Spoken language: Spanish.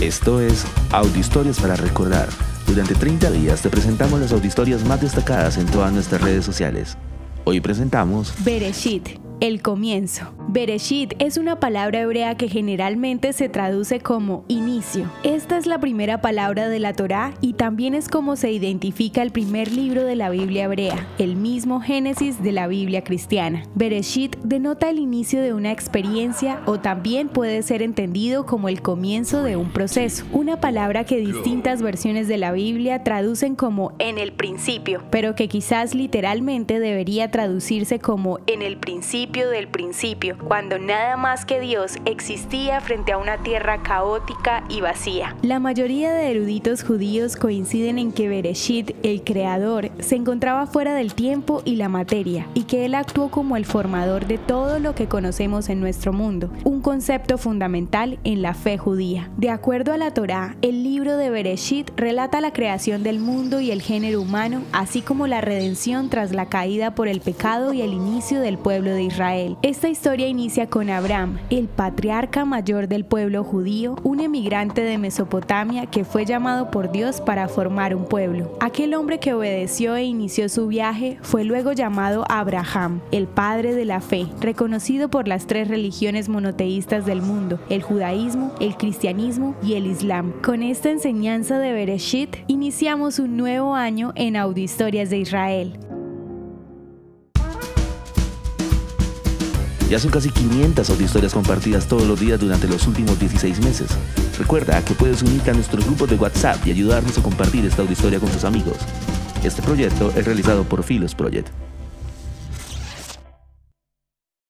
Esto es Audiohistorias para Recordar. Durante 30 días te presentamos las audiohistorias más destacadas en todas nuestras redes sociales. Hoy presentamos Bereshit, el comienzo. Bereshit es una palabra hebrea que generalmente se traduce como inicio. Esta es la primera palabra de la Torá y también es como se identifica el primer libro de la Biblia hebrea, el mismo Génesis de la Biblia cristiana. Bereshit denota el inicio de una experiencia o también puede ser entendido como el comienzo de un proceso, una palabra que distintas versiones de la Biblia traducen como en el principio, pero que quizás literalmente debería traducirse como en el principio del principio cuando nada más que Dios existía frente a una tierra caótica y vacía. La mayoría de eruditos judíos coinciden en que Bereshit, el creador, se encontraba fuera del tiempo y la materia, y que él actuó como el formador de todo lo que conocemos en nuestro mundo, un concepto fundamental en la fe judía. De acuerdo a la Torá, el libro de Bereshit relata la creación del mundo y el género humano, así como la redención tras la caída por el pecado y el inicio del pueblo de Israel. Esta historia inicia con Abraham, el patriarca mayor del pueblo judío, un emigrante de Mesopotamia que fue llamado por Dios para formar un pueblo. Aquel hombre que obedeció e inició su viaje fue luego llamado Abraham, el padre de la fe, reconocido por las tres religiones monoteístas del mundo, el judaísmo, el cristianismo y el islam. Con esta enseñanza de Bereshit, iniciamos un nuevo año en Audiohistorias de Israel. Ya son casi 500 audiohistorias compartidas todos los días durante los últimos 16 meses. Recuerda que puedes unirte a nuestro grupo de WhatsApp y ayudarnos a compartir esta audiohistoria con tus amigos. Este proyecto es realizado por Philos Project.